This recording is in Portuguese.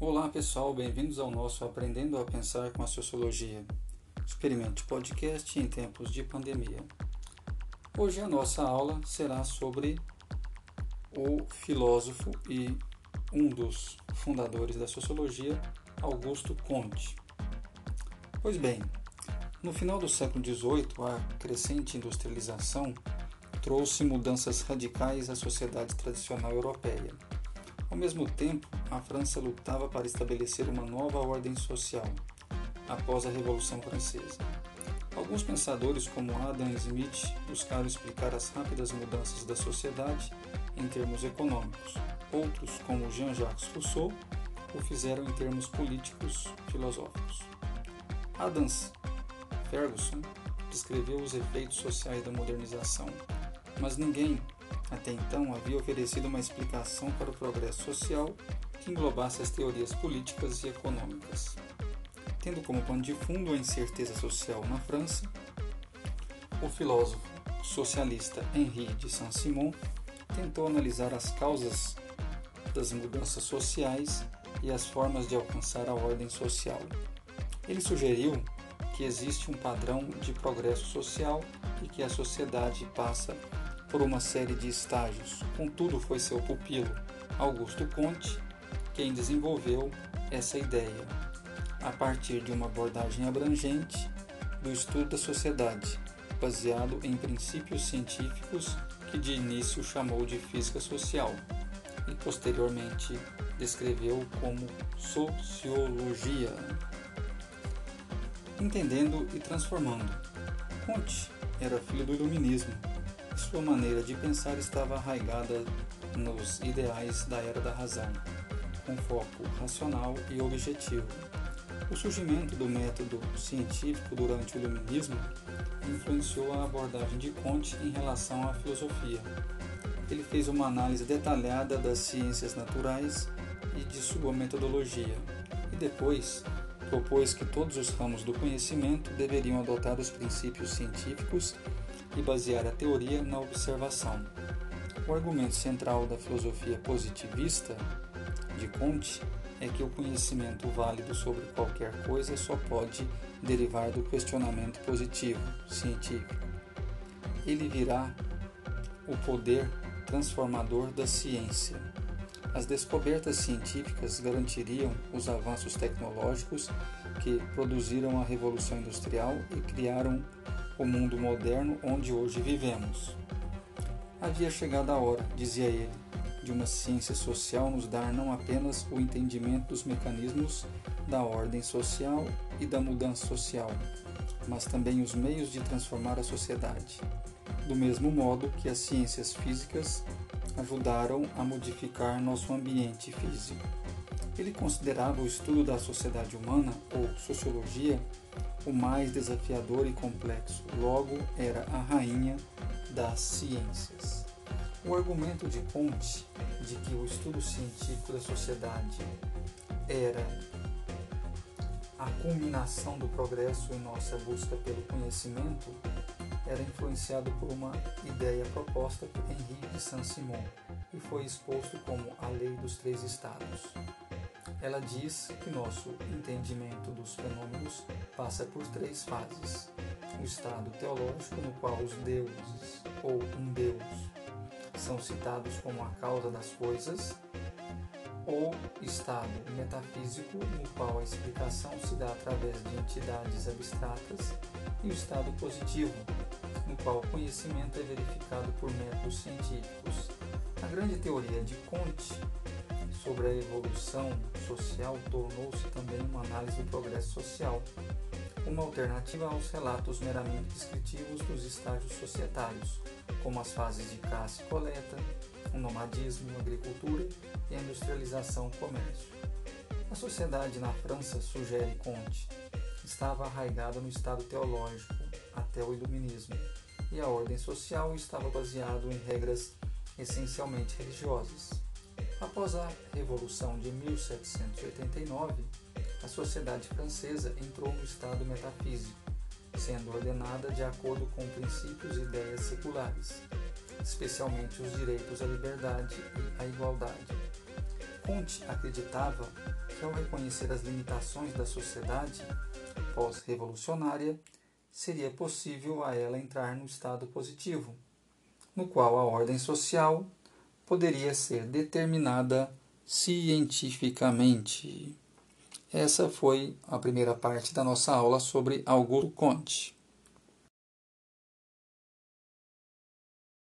Olá pessoal, bem-vindos ao nosso Aprendendo a Pensar com a Sociologia. Experimente podcast em tempos de pandemia. Hoje a nossa aula será sobre o filósofo e um dos fundadores da sociologia, Augusto Comte. Pois bem, no final do século XVIII, a crescente industrialização trouxe mudanças radicais à sociedade tradicional europeia. Ao mesmo tempo, a França lutava para estabelecer uma nova ordem social após a Revolução Francesa. Alguns pensadores, como Adam Smith, buscaram explicar as rápidas mudanças da sociedade em termos econômicos. Outros, como Jean-Jacques Rousseau, o fizeram em termos políticos filosóficos. Adams Ferguson descreveu os efeitos sociais da modernização, mas ninguém até então havia oferecido uma explicação para o progresso social que englobasse as teorias políticas e econômicas. Tendo como pano de fundo a incerteza social na França, o filósofo socialista Henri de Saint-Simon tentou analisar as causas das mudanças sociais e as formas de alcançar a ordem social. Ele sugeriu que existe um padrão de progresso social e que a sociedade passa por uma série de estágios. Contudo, foi seu pupilo, Augusto Conte, quem desenvolveu essa ideia, a partir de uma abordagem abrangente do estudo da sociedade, baseado em princípios científicos que de início chamou de física social e posteriormente descreveu como sociologia. Entendendo e transformando. Conte era filho do iluminismo sua maneira de pensar estava arraigada nos ideais da era da razão, com foco racional e objetivo. O surgimento do método científico durante o Iluminismo influenciou a abordagem de Comte em relação à filosofia. Ele fez uma análise detalhada das ciências naturais e de sua metodologia, e depois propôs que todos os ramos do conhecimento deveriam adotar os princípios científicos e basear a teoria na observação. O argumento central da filosofia positivista de Comte é que o conhecimento válido sobre qualquer coisa só pode derivar do questionamento positivo, científico. Ele virá o poder transformador da ciência. As descobertas científicas garantiriam os avanços tecnológicos que produziram a Revolução Industrial e criaram o mundo moderno onde hoje vivemos. Havia chegado a hora, dizia ele, de uma ciência social nos dar não apenas o entendimento dos mecanismos da ordem social e da mudança social, mas também os meios de transformar a sociedade, do mesmo modo que as ciências físicas ajudaram a modificar nosso ambiente físico. Ele considerava o estudo da sociedade humana, ou sociologia, o mais desafiador e complexo, logo era a rainha das ciências. O argumento de Comte de que o estudo científico da sociedade era a culminação do progresso em nossa busca pelo conhecimento era influenciado por uma ideia proposta por Henri de Saint-Simon e foi exposto como a lei dos três estados. Ela diz que nosso entendimento dos fenômenos passa por três fases: o estado teológico, no qual os deuses ou um Deus são citados como a causa das coisas, ou estado metafísico, no qual a explicação se dá através de entidades abstratas, e o estado positivo, no qual o conhecimento é verificado por métodos científicos. A grande teoria de Comte sobre a evolução social tornou-se também uma análise do progresso social, uma alternativa aos relatos meramente descritivos dos estágios societários, como as fases de caça e coleta, o nomadismo, a agricultura e a industrialização comércio. A sociedade na França, sugere Comte, estava arraigada no estado teológico até o iluminismo, e a ordem social estava baseada em regras essencialmente religiosas. Após a Revolução de 1789, a sociedade francesa entrou no estado metafísico, sendo ordenada de acordo com princípios e ideias seculares, especialmente os direitos à liberdade e à igualdade. Comte acreditava que, ao reconhecer as limitações da sociedade pós-revolucionária, seria possível a ela entrar no estado positivo, no qual a ordem social poderia ser determinada cientificamente. Essa foi a primeira parte da nossa aula sobre Augusto Comte.